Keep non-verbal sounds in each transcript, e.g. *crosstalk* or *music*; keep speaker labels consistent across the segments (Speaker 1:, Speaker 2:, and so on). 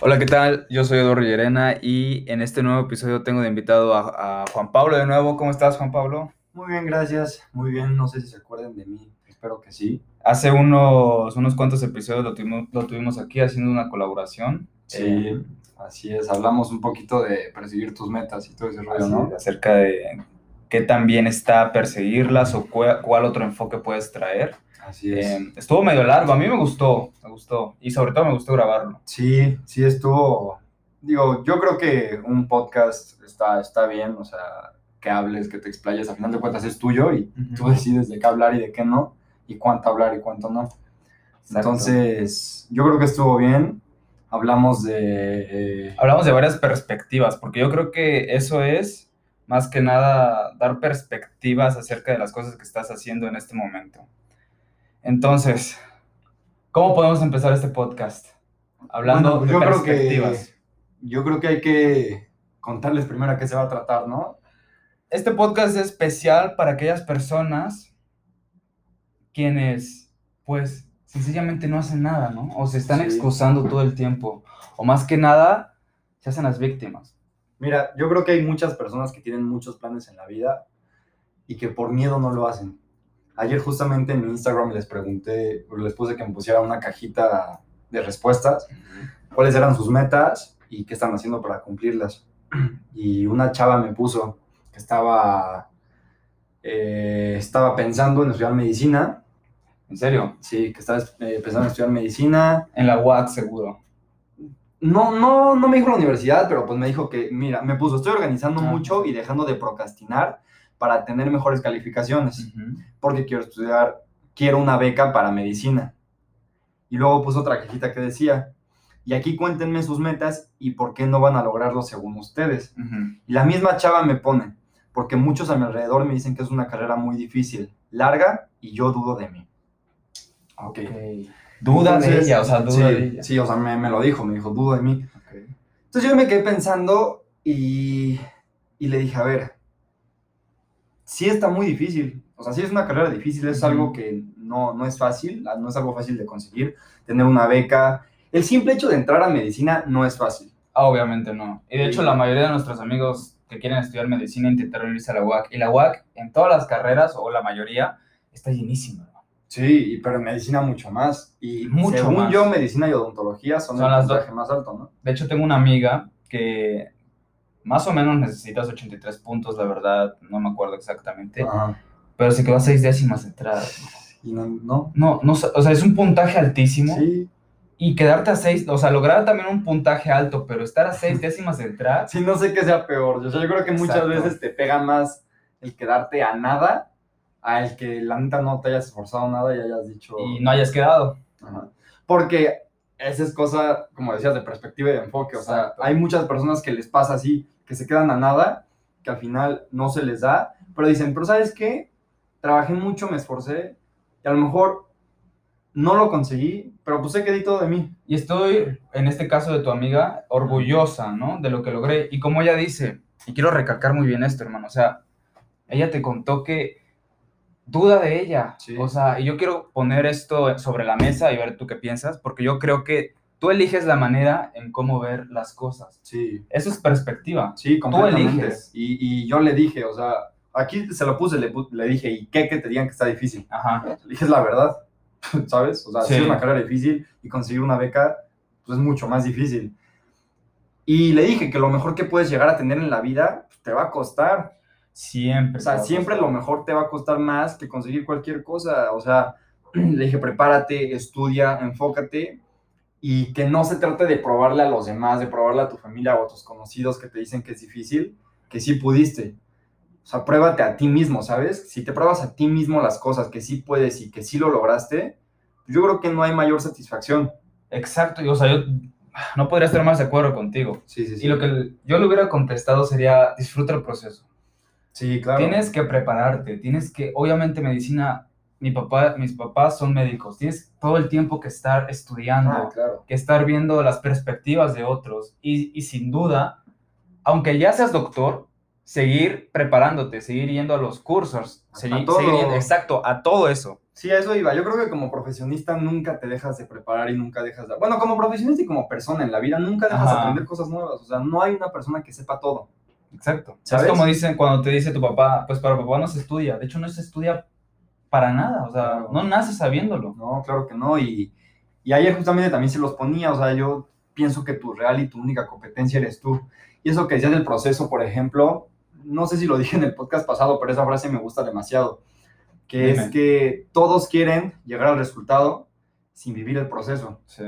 Speaker 1: Hola, ¿qué tal? Yo soy Eduardo Llerena y en este nuevo episodio tengo de invitado a, a Juan Pablo de nuevo. ¿Cómo estás, Juan Pablo?
Speaker 2: Muy bien, gracias. Muy bien. No sé si se acuerdan de mí. Espero que sí.
Speaker 1: Hace unos, unos cuantos episodios lo tuvimos, lo tuvimos aquí haciendo una colaboración.
Speaker 2: Sí,
Speaker 1: Eh,
Speaker 2: así es. Hablamos un poquito de perseguir tus metas y todo ese rollo, ¿no?
Speaker 1: acerca de qué tan bien está perseguirlas o cuál otro enfoque puedes traer.
Speaker 2: Así es.
Speaker 1: Eh, estuvo medio largo, a mí me gustó, me gustó y sobre todo me gustó grabarlo.
Speaker 2: Sí, sí estuvo. Digo, yo creo que un podcast está, está bien, o sea, que hables, que te explayes, al final de cuentas es tuyo y
Speaker 1: Ujú.
Speaker 2: tú decides de qué hablar y de qué no, y cuánto hablar y cuánto no.
Speaker 1: Exacto.
Speaker 2: Entonces, yo creo que estuvo bien. Hablamos de. eh,
Speaker 1: Hablamos de varias perspectivas, porque yo creo que eso es más que nada dar perspectivas acerca de las cosas que estás haciendo en este momento. Entonces, ¿cómo podemos empezar este podcast? Hablando
Speaker 2: Bueno,
Speaker 1: de
Speaker 2: yo creo
Speaker 1: perspectivas.
Speaker 2: que yo creo que hay que contarles primero a qué se va a tratar, ¿no?
Speaker 1: Este podcast es especial para aquellas personas quienes, pues, sencillamente no hacen nada, ¿no? O se están
Speaker 2: Sí.
Speaker 1: excusando todo el tiempo. O más que nada, se hacen las víctimas.
Speaker 2: Mira, yo creo que hay muchas personas que tienen muchos planes en la vida y que por miedo no lo hacen. Ayer justamente en mi Instagram les pregunté, les puse que me pusieran una cajita de respuestas, cuáles eran sus metas y qué están haciendo para cumplirlas. Y una chava me puso que estaba, eh, estaba pensando en estudiar medicina,
Speaker 1: ¿En serio?
Speaker 2: sí, que estaba eh, pensando en estudiar medicina,
Speaker 1: En la UAC seguro.
Speaker 2: No, no, no me dijo la universidad, pero pues me dijo que, mira, me puso, estoy organizando
Speaker 1: Ah.
Speaker 2: mucho y dejando de procrastinar para tener mejores calificaciones, porque quiero estudiar, quiero una beca para medicina. Y luego puso otra cajita que decía, y aquí cuéntenme sus metas y por qué no van a lograrlo según ustedes. Y la misma chava me pone, porque muchos a mi alrededor me dicen que es una carrera muy difícil, larga, y yo dudo de mí. Ok.
Speaker 1: Duda de
Speaker 2: Entonces,
Speaker 1: ella, o sea, duda
Speaker 2: sí,
Speaker 1: de ella.
Speaker 2: Sí, o sea, me, me lo dijo, me dijo, dudo de mí. Entonces yo me quedé pensando y, y le dije, a ver, sí está muy difícil. O sea, sí es una carrera difícil, es algo que no, no es fácil, ah, no es algo fácil de conseguir, tener una beca. El simple hecho de entrar a medicina no es fácil.
Speaker 1: Ah, obviamente no. Y de
Speaker 2: Sí.
Speaker 1: hecho, la mayoría de nuestros amigos que quieren estudiar medicina intentaron irse a la UAC. Y la UAC, en todas las carreras, o la mayoría, está llenísima. ¿no?
Speaker 2: Sí, pero en medicina mucho más. Y
Speaker 1: Mucho
Speaker 2: según
Speaker 1: más.
Speaker 2: yo, medicina y odontología son,
Speaker 1: Son
Speaker 2: el
Speaker 1: las dos.
Speaker 2: más alto, ¿no?
Speaker 1: De hecho, tengo una amiga que más o menos necesitas 83 puntos, la verdad, no me acuerdo exactamente.
Speaker 2: Ajá.
Speaker 1: Pero se quedó a seis décimas de entrada.
Speaker 2: Y no, no.
Speaker 1: No, no, o sea, es un puntaje altísimo.
Speaker 2: Sí,
Speaker 1: Y quedarte a seis, o sea, lograr también un puntaje alto, pero estar a seis *laughs* décimas de entrar,
Speaker 2: Sí, no sé qué sea peor. O sea, yo creo que muchas
Speaker 1: Exacto.
Speaker 2: veces te pega más el quedarte a nada a el que la neta no te hayas esforzado nada y hayas dicho.
Speaker 1: y no hayas quedado.
Speaker 2: Ajá. Porque esa es cosa, como decías, de perspectiva y de enfoque. O sea,
Speaker 1: Exacto.
Speaker 2: hay muchas personas que les pasa así, que se quedan a nada, que al final no se les da, pero dicen, pero ¿sabes qué? Trabajé mucho, me esforcé y a lo mejor no lo conseguí, pero pues sé que di todo de mí.
Speaker 1: Y estoy, en este caso de tu amiga, orgullosa, ¿no? De lo que logré. Y como ella dice, y quiero recalcar muy bien esto, hermano, o sea, ella te contó que duda de ella.
Speaker 2: Sí.
Speaker 1: O sea, y yo quiero poner esto sobre la mesa y ver tú qué piensas, porque yo creo que tú eliges la manera en cómo ver las cosas.
Speaker 2: Sí,
Speaker 1: Eso es perspectiva.
Speaker 2: Sí, completamente.
Speaker 1: eliges.
Speaker 2: Y, y yo le dije, o sea, aquí se lo puse, le, le dije, ¿y qué que te digan que está difícil?
Speaker 1: Ajá.
Speaker 2: Le dije, es la verdad, *laughs* ¿sabes? O sea, sí.
Speaker 1: Sí.
Speaker 2: es una carrera difícil y conseguir una beca pues, es mucho más difícil. Y le dije que lo mejor que puedes llegar a tener en la vida pues, te va a costar.
Speaker 1: Siempre.
Speaker 2: O sea, siempre lo mejor te va a costar más que conseguir cualquier cosa. O sea, *clears throat* le dije, prepárate, estudia, enfócate y que no se trate de probarle a los demás, de probarle a tu familia o a tus conocidos que te dicen que es difícil, que sí pudiste. O sea, pruébate a ti mismo, ¿sabes? Si te pruebas a ti mismo las cosas que sí puedes y que sí lo lograste, yo creo que no hay mayor satisfacción.
Speaker 1: Exacto. y, O sea, yo no podría estar más de acuerdo contigo.
Speaker 2: Sí, sí, sí.
Speaker 1: Y lo que yo le hubiera contestado sería, disfruta el proceso.
Speaker 2: Sí, claro.
Speaker 1: Tienes que prepararte, tienes que, obviamente medicina, mi papá, mis papás son médicos, tienes todo el tiempo que estar estudiando,
Speaker 2: Ah, claro.
Speaker 1: que estar viendo las perspectivas de otros y, y sin duda, aunque ya seas doctor, seguir preparándote, seguir yendo a los cursos, seguir,
Speaker 2: todo.
Speaker 1: seguir yendo- exacto, a todo eso.
Speaker 2: Sí, a eso iba. Yo creo que como profesionista nunca te dejas de preparar y nunca dejas de... Bueno, como profesionista y como persona en la vida, nunca dejas de aprender cosas nuevas. O sea, no hay una persona que sepa todo.
Speaker 1: Exacto.
Speaker 2: ¿Sabes?
Speaker 1: Es como dicen cuando te dice tu papá, pues para papá no se estudia. De hecho, no se estudia para nada. O sea,
Speaker 2: Claro.
Speaker 1: no naces sabiéndolo.
Speaker 2: No, claro que no. Y, y ayer justamente también se los ponía. O sea, yo pienso que tu real y tu única competencia eres tú. Y eso que decías del proceso, por ejemplo, no sé si lo *laughs* dije en el podcast pasado, pero esa frase me gusta demasiado. Que
Speaker 1: Dime.
Speaker 2: es que todos quieren llegar al resultado sin vivir el proceso.
Speaker 1: Sí.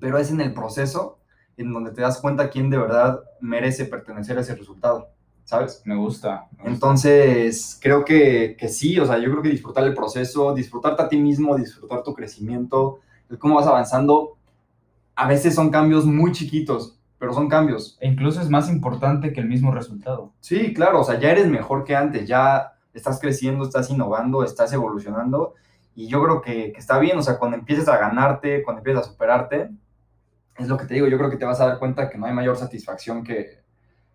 Speaker 2: pero es en el proceso en donde te das cuenta quién de verdad merece pertenecer a ese resultado, ¿sabes?
Speaker 1: Me gusta. me gusta.
Speaker 2: Entonces, creo que, que sí, o sea, yo creo que disfrutar el proceso, disfrutarte a ti mismo, disfrutar tu crecimiento, el cómo vas avanzando, a veces son cambios muy chiquitos, pero son cambios.
Speaker 1: E incluso es más importante que el mismo resultado.
Speaker 2: Sí, claro, o sea, ya eres mejor que antes, ya estás creciendo, estás innovando, estás evolucionando, y yo creo que, que está bien, o sea, cuando empieces a ganarte, cuando empieces a superarte, es lo que te digo, yo creo que te vas a dar cuenta que no hay mayor satisfacción que,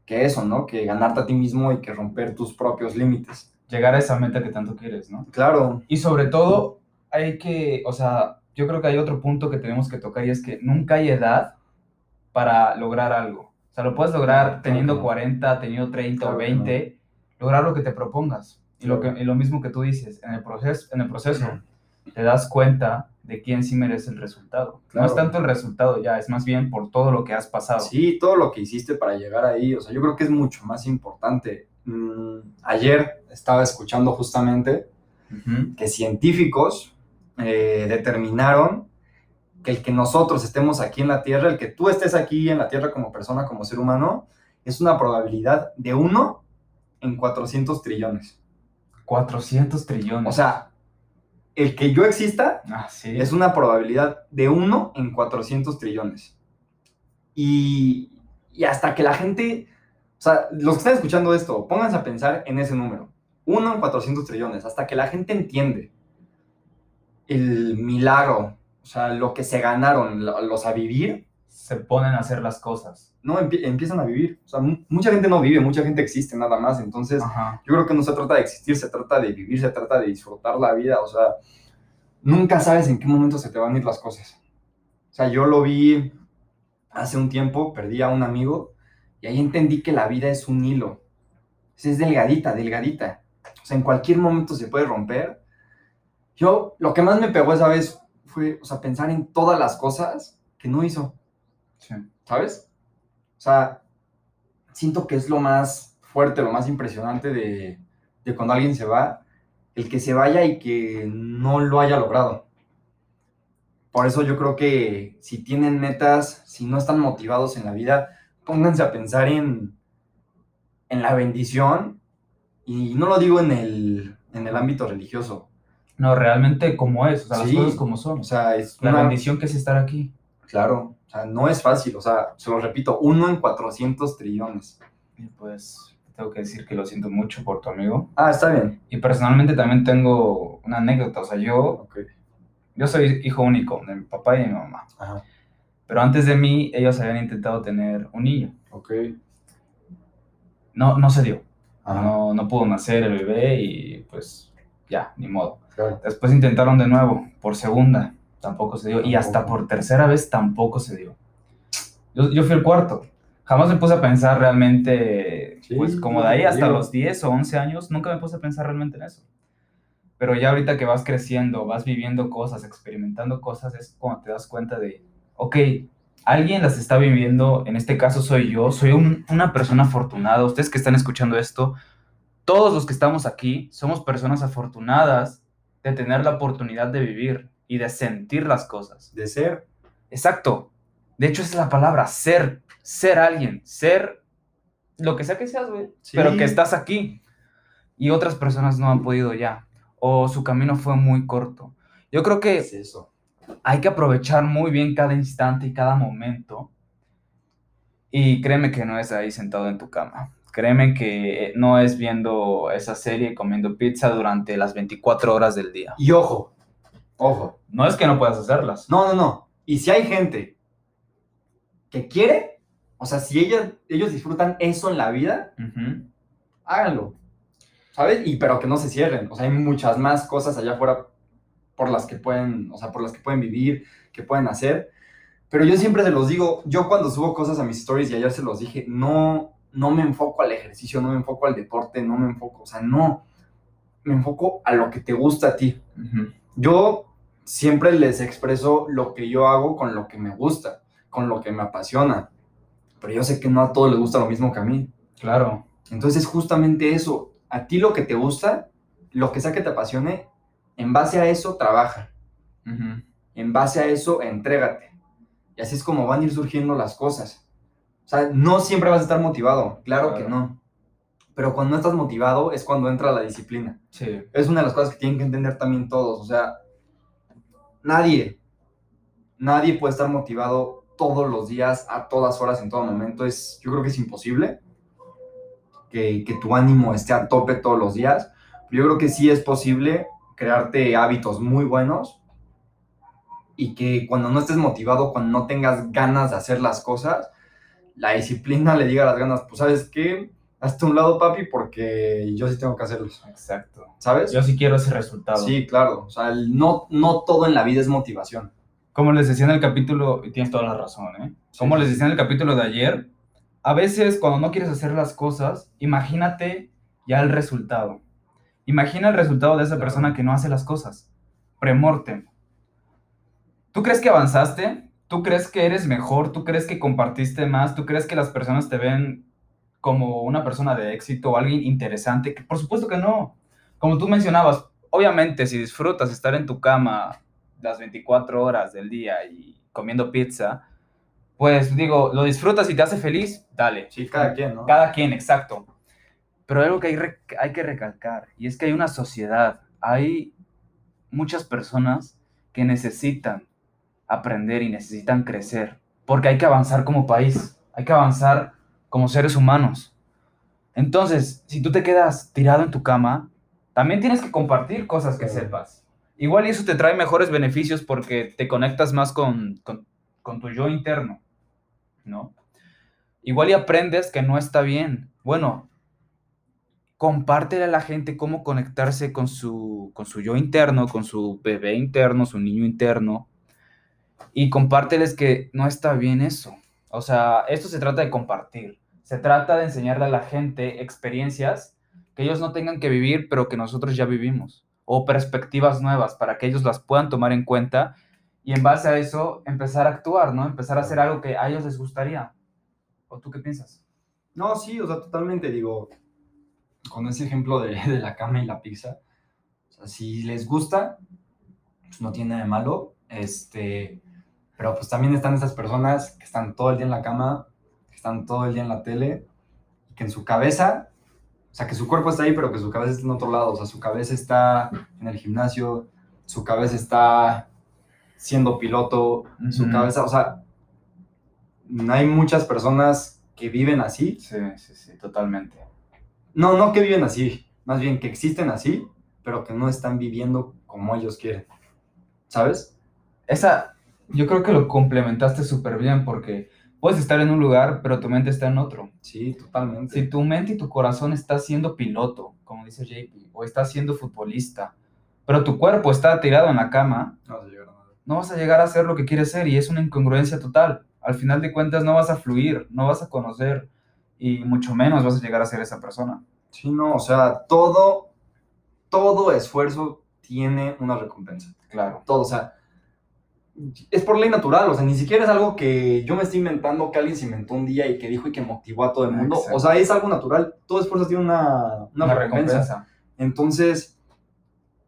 Speaker 2: que eso, ¿no? Que ganarte a ti mismo y que romper tus propios límites.
Speaker 1: Llegar a esa meta que tanto quieres, ¿no?
Speaker 2: Claro,
Speaker 1: Y sobre todo, hay que, o sea, yo creo que hay otro punto que tenemos que tocar y es que nunca hay edad para lograr algo. O sea, lo puedes lograr
Speaker 2: Claro
Speaker 1: teniendo
Speaker 2: no.
Speaker 1: 40, teniendo 30
Speaker 2: Claro
Speaker 1: o
Speaker 2: que
Speaker 1: 20, lograr lo que te propongas. Y lo, que,
Speaker 2: Claro.
Speaker 1: y lo mismo que tú dices, en el proceso, en el proceso te das cuenta de quién sí merece el resultado. No es tanto el resultado ya, es más bien por todo lo que has pasado.
Speaker 2: Sí, todo lo que hiciste para llegar ahí, o sea, yo creo que es mucho más importante. Mm, ayer estaba escuchando justamente que científicos eh, determinaron que el que nosotros estemos aquí en la Tierra, el que tú estés aquí en la Tierra como persona, como ser humano, es una probabilidad de 1 en 400 trillones.
Speaker 1: 400 trillones.
Speaker 2: O sea, el que yo exista
Speaker 1: ah, sí.
Speaker 2: es una probabilidad de 1 en 400 trillones. Y, y hasta que la gente, o sea, los que están escuchando esto, pónganse a pensar en ese número. 1 en 400 trillones. Hasta que la gente entiende el milagro, o sea, lo que se ganaron lo- los a vivir,
Speaker 1: Se ponen a hacer las cosas.
Speaker 2: no empie- empiezan a vivir. O sea, mu- mucha gente no vive, mucha gente existe nada más. Entonces,
Speaker 1: Ajá.
Speaker 2: yo creo que no se trata de existir, se trata de vivir, se trata de disfrutar la vida. O sea, nunca sabes en qué momento se te van a ir las cosas. O sea, yo lo vi hace un tiempo, perdí a un amigo y ahí entendí que la vida es un hilo. Es delgadita, delgadita. O sea, en cualquier momento se puede romper. Yo, lo que más me pegó esa vez fue, o sea, pensar en todas las cosas que no hizo.
Speaker 1: Sí.
Speaker 2: ¿sabes? O sea, siento que es lo más fuerte, lo más impresionante de, de cuando alguien se va, el que se vaya y que no lo haya logrado. Por eso yo creo que si tienen metas, si no están motivados en la vida, pónganse a pensar en, en la bendición. Y no lo digo en el, en el ámbito religioso.
Speaker 1: No, realmente como es, o sea,
Speaker 2: Sí.
Speaker 1: las cosas como son.
Speaker 2: O sea, es
Speaker 1: la
Speaker 2: una-
Speaker 1: bendición que es estar aquí.
Speaker 2: Claro, o sea, no es fácil. O sea, se lo repito, uno en 400 trillones.
Speaker 1: Y pues tengo que decir que lo siento mucho por tu amigo.
Speaker 2: Ah, está bien.
Speaker 1: Y personalmente también tengo una anécdota. O sea, yo, yo soy hijo único de mi papá y de mi mamá.
Speaker 2: Ajá.
Speaker 1: Pero antes de mí, ellos habían intentado tener un niño.
Speaker 2: Ok.
Speaker 1: No, no se dio.
Speaker 2: Ajá.
Speaker 1: No, no pudo nacer el bebé y pues ya, ni modo.
Speaker 2: Claro.
Speaker 1: Después intentaron de nuevo, por segunda, tampoco se dio. Y hasta por tercera vez tampoco se dio. Yo, yo fui el cuarto. Jamás me puse a pensar realmente,
Speaker 2: Sí,
Speaker 1: pues como de ahí hasta
Speaker 2: digo.
Speaker 1: los 10 o 11 años, nunca me puse a pensar realmente en eso. Pero ya ahorita que vas creciendo, vas viviendo cosas, experimentando cosas, es cuando te das cuenta de, ok, alguien las está viviendo, en este caso soy yo, soy un- una persona afortunada, ustedes que están escuchando esto, todos los que estamos aquí somos personas afortunadas de tener la oportunidad de vivir y de sentir las cosas.
Speaker 2: De ser.
Speaker 1: Exacto. De hecho, esa es la palabra, ser, ser alguien, ser lo que sea que seas, güey,
Speaker 2: Sí.
Speaker 1: pero que estás aquí y otras personas no han podido ya, o su camino fue muy corto. Yo creo que
Speaker 2: Es eso.
Speaker 1: hay que aprovechar muy bien cada instante y cada momento. Y créeme que no es ahí sentado en tu cama. Créeme que no es viendo esa serie comiendo pizza durante las 24 horas del día.
Speaker 2: Y ojo, ojo.
Speaker 1: No es que no puedas hacerlas.
Speaker 2: No, no, no. Y si hay gente que quiere, o sea, si ellos disfrutan eso en la vida,
Speaker 1: Ujú.
Speaker 2: háganlo. ¿Sabes? Y pero que no se cierren. O sea, hay muchas más cosas allá afuera por las que pueden, o sea, por las que pueden vivir, que pueden hacer. Pero yo siempre se los digo, yo cuando subo cosas a mis stories y ayer se los dije, no, no me enfoco al ejercicio, no me enfoco al deporte, no me enfoco, o sea, no, me enfoco a lo que te gusta a ti. Yo siempre les expreso lo que yo hago con lo que me gusta, con lo que me apasiona. Pero yo sé que no a todos les gusta lo mismo que a mí.
Speaker 1: Claro.
Speaker 2: Entonces, justamente eso, a ti lo que te gusta, lo que sea que te apasione, en base a eso trabaja. En base a eso, entrégate. Y así es como van a ir surgiendo las cosas. O sea, no siempre vas a estar motivado, claro, que no. Pero cuando no estás motivado es cuando entra la disciplina.
Speaker 1: Sí.
Speaker 2: Es una de las cosas que tienen que entender también todos. O sea, nadie, nadie puede estar motivado todos los días, a todas horas, en todo momento. Es, yo creo que es imposible que, tu ánimo esté a tope todos los días. Yo creo que sí es posible crearte hábitos muy buenos y que cuando no estés motivado, cuando no tengas ganas de hacer las cosas, la disciplina le diga las ganas, pues sabes qué, hasta un lado papi porque yo sí tengo que hacerlos.
Speaker 1: Exacto.
Speaker 2: ¿Sabes?
Speaker 1: Yo sí quiero ese resultado.
Speaker 2: Sí, claro. O sea, no, no todo en la vida es motivación.
Speaker 1: Como les decía en el capítulo, y tienes toda la razón, ¿eh? Como les decía en el capítulo de ayer, a veces cuando no quieres hacer las cosas, imagínate ya el resultado. Imagina el resultado de esa persona que no hace las cosas. Premortem. ¿Tú crees que avanzaste? ¿Tú crees que eres mejor? ¿Tú crees que compartiste más? ¿Tú crees que las personas te ven como una persona de éxito o alguien interesante? Que por supuesto que no. Como tú mencionabas, obviamente si disfrutas estar en tu cama las 24 horas del día y comiendo pizza, pues digo, lo disfrutas y te hace feliz, dale.
Speaker 2: Sí, cada quien, ¿no?
Speaker 1: Cada quien, exacto. Pero algo que hay, hay que recalcar, y es que hay una sociedad, hay muchas personas que necesitan aprender y necesitan crecer, porque hay que avanzar como país, hay que avanzar como seres humanos. Entonces, si tú te quedas tirado en tu cama, también tienes que compartir cosas que sepas. Igual y eso te trae mejores beneficios porque te conectas más con, con, tu yo interno, ¿no? Igual y aprendes que no está bien. Bueno, compártele a la gente cómo conectarse con su, con su yo interno, con su bebé interno, su niño interno, y compárteles que no está bien eso. O sea, esto se trata de compartir. Se trata de enseñarle a la gente experiencias que ellos no tengan que vivir, pero que nosotros ya vivimos. O perspectivas nuevas para que ellos las puedan tomar en cuenta y en base a eso empezar a actuar, ¿no? Empezar a hacer algo que a ellos les gustaría. ¿O tú qué piensas?
Speaker 2: No, sí, o sea, totalmente digo, con ese ejemplo de, *laughs* de la cama y la pizza, o sea, si les gusta, pues no tiene nada de malo, este, pero pues también están esas personas que están todo el día en la cama, que están todo el día en la tele, y que en su cabeza, o sea, que su cuerpo está ahí, pero que su cabeza está en otro lado. O sea, su cabeza está en el gimnasio, su cabeza está siendo piloto, su cabeza, o sea, hay muchas personas que viven así.
Speaker 1: Sí, sí, sí, totalmente.
Speaker 2: No, no que viven así, más bien que existen así, pero que no están viviendo como ellos quieren. ¿Sabes?
Speaker 1: Esa, yo creo que lo complementaste súper bien porque puedes estar en un lugar, pero tu mente está en otro.
Speaker 2: Sí, totalmente.
Speaker 1: Si tu mente y tu corazón está siendo piloto, como dice JP, o está siendo futbolista, pero tu cuerpo está tirado en la cama,
Speaker 2: no vas a llegar a,
Speaker 1: no vas a llegar a hacer lo que quieres ser y es una incongruencia total. Al final de cuentas no vas a fluir, no vas a conocer y mucho menos vas a llegar a ser esa persona.
Speaker 2: Sí, no, o sea, todo, todo esfuerzo tiene una recompensa.
Speaker 1: Claro.
Speaker 2: Todo, o sea, es por ley natural, o sea, ni siquiera es algo que yo me estoy inventando, que alguien se inventó un día y que dijo y que motivó a todo el mundo. O sea, es algo natural. Todo esfuerzo tiene una, una, recompensa. Entonces,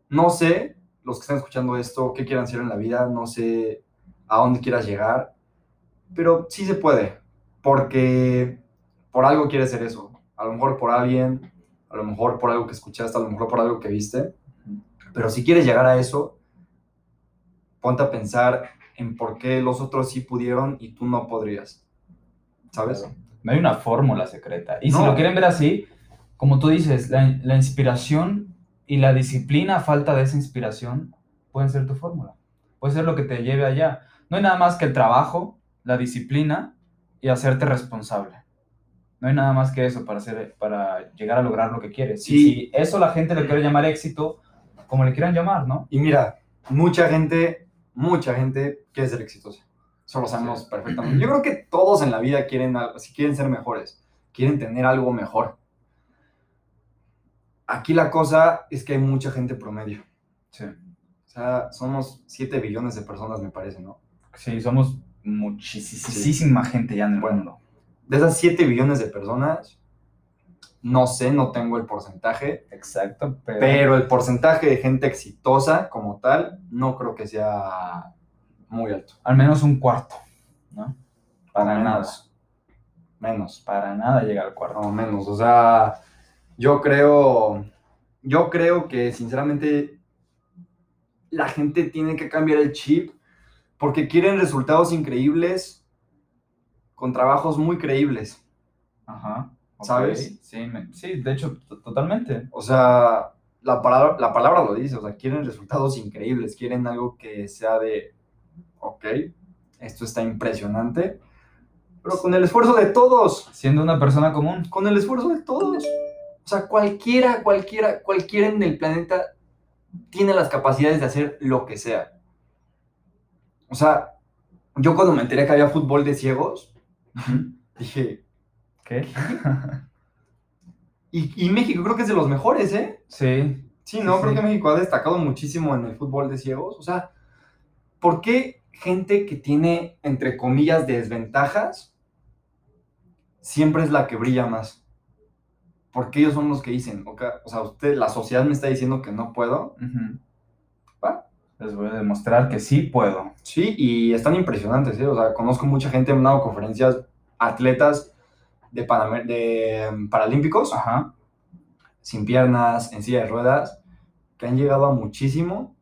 Speaker 2: no sé, los que están escuchando esto, qué quieran hacer en la vida, no sé a dónde quieras llegar, pero sí se puede, porque por algo quieres ser eso. A lo mejor por alguien, a lo mejor por algo que escuchaste, a lo mejor por algo que viste. Pero si quieres llegar a eso, ponte a pensar en por qué los otros sí pudieron y tú no podrías. ¿Sabes?
Speaker 1: No hay una fórmula secreta. Y si lo quieren ver así, como tú dices, la, la, inspiración y la disciplina, falta de esa inspiración, pueden ser tu fórmula. Puede ser lo que te lleve allá. No hay nada más que el trabajo, la disciplina y hacerte responsable. No hay nada más que eso para, hacer, para llegar a lograr lo que quieres. Sí. Y si eso la gente le quiere llamar éxito, como le quieran llamar, ¿no?
Speaker 2: Y mira, mucha gente, mucha gente quiere ser exitosa. Eso lo sabemos
Speaker 1: Sí.
Speaker 2: perfectamente. Yo creo que todos en la vida quieren, si quieren ser mejores, quieren tener algo mejor. Aquí la cosa es que hay mucha gente promedio.
Speaker 1: Sí.
Speaker 2: O sea, somos 7 billones de personas, me parece, ¿no?
Speaker 1: Sí, somos muchísima gente ya en el
Speaker 2: Bueno.
Speaker 1: mundo.
Speaker 2: De esas 7 billones de personas, no sé, no tengo el porcentaje,
Speaker 1: Exacto, pero,
Speaker 2: pero el porcentaje de gente exitosa como tal, no creo que sea muy alto.
Speaker 1: al menos un cuarto, ¿no? Para
Speaker 2: Menos.
Speaker 1: nada,
Speaker 2: Menos.
Speaker 1: para nada llega al cuarto.
Speaker 2: No, menos. O sea, yo creo, yo creo que sinceramente la gente tiene que cambiar el chip porque quieren resultados increíbles con trabajos muy creíbles.
Speaker 1: Ajá.
Speaker 2: ¿Sabes?
Speaker 1: Sí, me- sí, de hecho, to- totalmente.
Speaker 2: O sea, la palabra, la palabra lo dice, o sea, quieren resultados increíbles, quieren algo que sea de, ok, esto está impresionante, pero con el esfuerzo de todos.
Speaker 1: Siendo una persona común.
Speaker 2: con el esfuerzo de todos. O sea, cualquiera, cualquiera, cualquiera en el planeta tiene las capacidades de hacer lo que sea. O sea, yo cuando me enteré que había fútbol de ciegos, dije,
Speaker 1: ¿Qué? *laughs*
Speaker 2: y, y México creo que es de los mejores, ¿eh?
Speaker 1: sí,
Speaker 2: Sí, no,
Speaker 1: Sí,
Speaker 2: creo
Speaker 1: sí.
Speaker 2: que México ha destacado muchísimo en el fútbol de ciegos. O sea, ¿por qué gente que tiene, entre comillas, desventajas, siempre es la que brilla más? Porque ellos son los que dicen, "Ok, o sea, usted, la sociedad me está diciendo que no puedo. Va.
Speaker 1: les voy a demostrar que sí puedo.
Speaker 2: Sí, y están impresionantes, ¿eh? O sea, conozco mucha gente, me han dado conferencias, atletas de, Panamer- de em, Paralímpicos,
Speaker 1: Ajá.
Speaker 2: sin piernas, en silla de ruedas, que han llegado a muchísimo.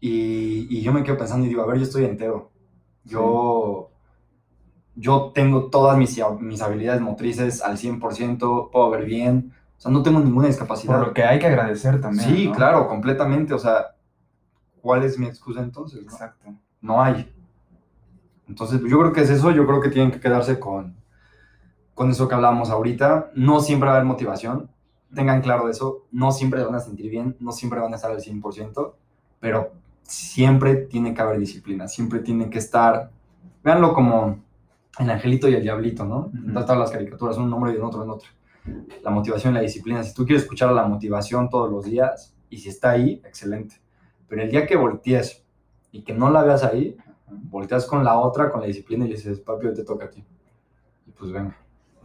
Speaker 2: Y, y yo me quedo pensando y digo, a ver, yo estoy entero. Yo, yo tengo todas mis, mis habilidades motrices al 100%, puedo ver bien. O sea, no tengo ninguna discapacidad.
Speaker 1: Por lo que hay que agradecer también.
Speaker 2: sí,
Speaker 1: ¿no?
Speaker 2: claro, completamente. O sea, ¿cuál es mi excusa entonces? no?
Speaker 1: Exacto.
Speaker 2: no hay. Entonces, yo creo que es eso, yo creo que tienen que quedarse con, con eso que hablamos ahorita. No siempre va a haber motivación, tengan claro eso, no siempre van a sentir bien, no siempre van a estar al 100%, pero siempre tiene que haber disciplina, siempre tiene que estar, véanlo como el angelito y el diablito, ¿no?
Speaker 1: Ujú.
Speaker 2: Todas las caricaturas, un nombre y en otro en otro. La motivación y la disciplina, si tú quieres escuchar a la motivación todos los días, y si está ahí, excelente. Pero el día que voltees y que no la veas ahí, volteas con la otra, con la disciplina y le dices, papi, hoy te toca a ti. Y pues venga.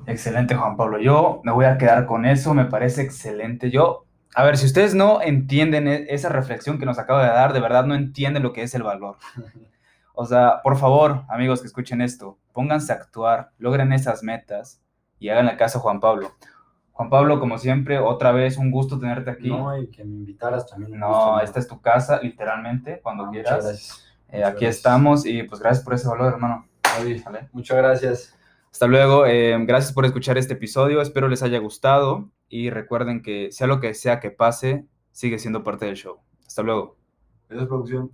Speaker 1: Excelente, Juan Pablo. Yo me voy a quedar con eso, me parece excelente. Yo, a ver, si ustedes no entienden e- esa reflexión que nos acaba de dar, de verdad no entienden lo que es el valor. *laughs* O sea, por favor, amigos que escuchen esto, pónganse a actuar, logren esas metas y hagan caso a Juan Pablo. Juan Pablo, como siempre, otra vez un gusto tenerte aquí.
Speaker 2: No, y que me invitaras también. un
Speaker 1: No,
Speaker 2: gusto,
Speaker 1: esta es tu casa, literalmente, cuando
Speaker 2: Ah, muchas
Speaker 1: quieras.
Speaker 2: gracias.
Speaker 1: Eh,
Speaker 2: Muchas
Speaker 1: aquí
Speaker 2: gracias.
Speaker 1: estamos y pues gracias por ese valor, hermano.
Speaker 2: Muchas gracias.
Speaker 1: Hasta luego, eh, gracias por escuchar este episodio, espero les haya gustado y recuerden que sea lo que sea que pase, sigue siendo parte del show. Hasta luego.
Speaker 2: Gracias, producción.